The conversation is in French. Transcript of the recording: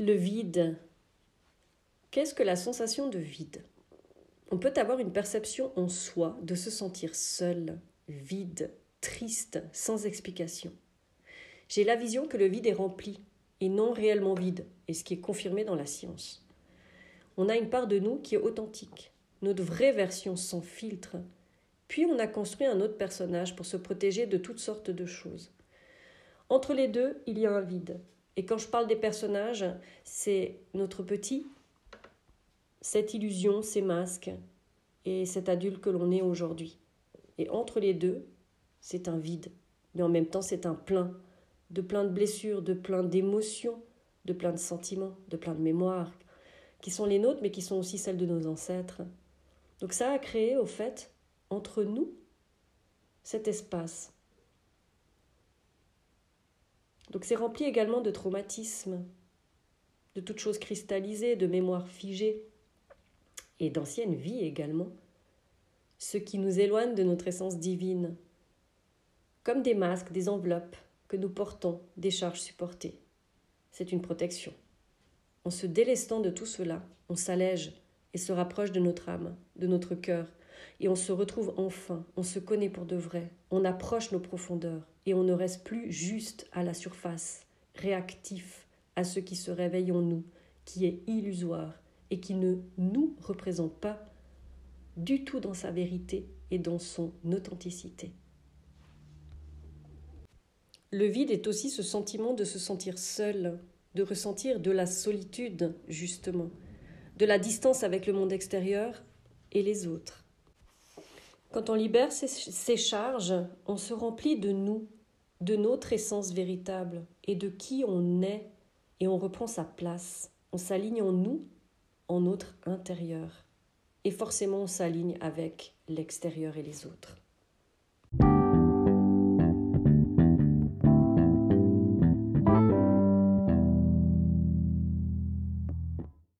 Le vide. Qu'est-ce que la sensation de vide? On peut avoir une perception en soi de se sentir seul, vide, triste, sans explication. J'ai la vision que le vide est rempli et non réellement vide, et ce qui est confirmé dans la science. On a une part de nous qui est authentique, notre vraie version sans filtre, puis on a construit un autre personnage pour se protéger de toutes sortes de choses. Entre les deux, il y a un vide. Et quand je parle des personnages, c'est notre petit, cette illusion, ces masques, et cet adulte que l'on est aujourd'hui. Et entre les deux, c'est un vide, mais en même temps c'est un plein, de plein de blessures, de plein d'émotions, de plein de sentiments, de plein de mémoires, qui sont les nôtres, mais qui sont aussi celles de nos ancêtres. Donc ça a créé, au fait, entre nous, cet espace. Donc c'est rempli également de traumatismes, de toutes choses cristallisées, de mémoires figées, et d'anciennes vies également, ce qui nous éloigne de notre essence divine, comme des masques, des enveloppes que nous portons, des charges supportées. C'est une protection. En se délestant de tout cela, on s'allège et se rapproche de notre âme, de notre cœur, et on se retrouve enfin, on se connaît pour de vrai, on approche nos profondeurs, et on ne reste plus juste à la surface, réactif à ce qui se réveille en nous, qui est illusoire et qui ne nous représente pas du tout dans sa vérité et dans son authenticité. Le vide est aussi ce sentiment de se sentir seul, de ressentir de la solitude, justement, de la distance avec le monde extérieur et les autres. Quand on libère ces, charges, on se remplit de nous, de notre essence véritable et de qui on est, et on reprend sa place. On s'aligne en nous, en notre intérieur. Et forcément, on s'aligne avec l'extérieur et les autres.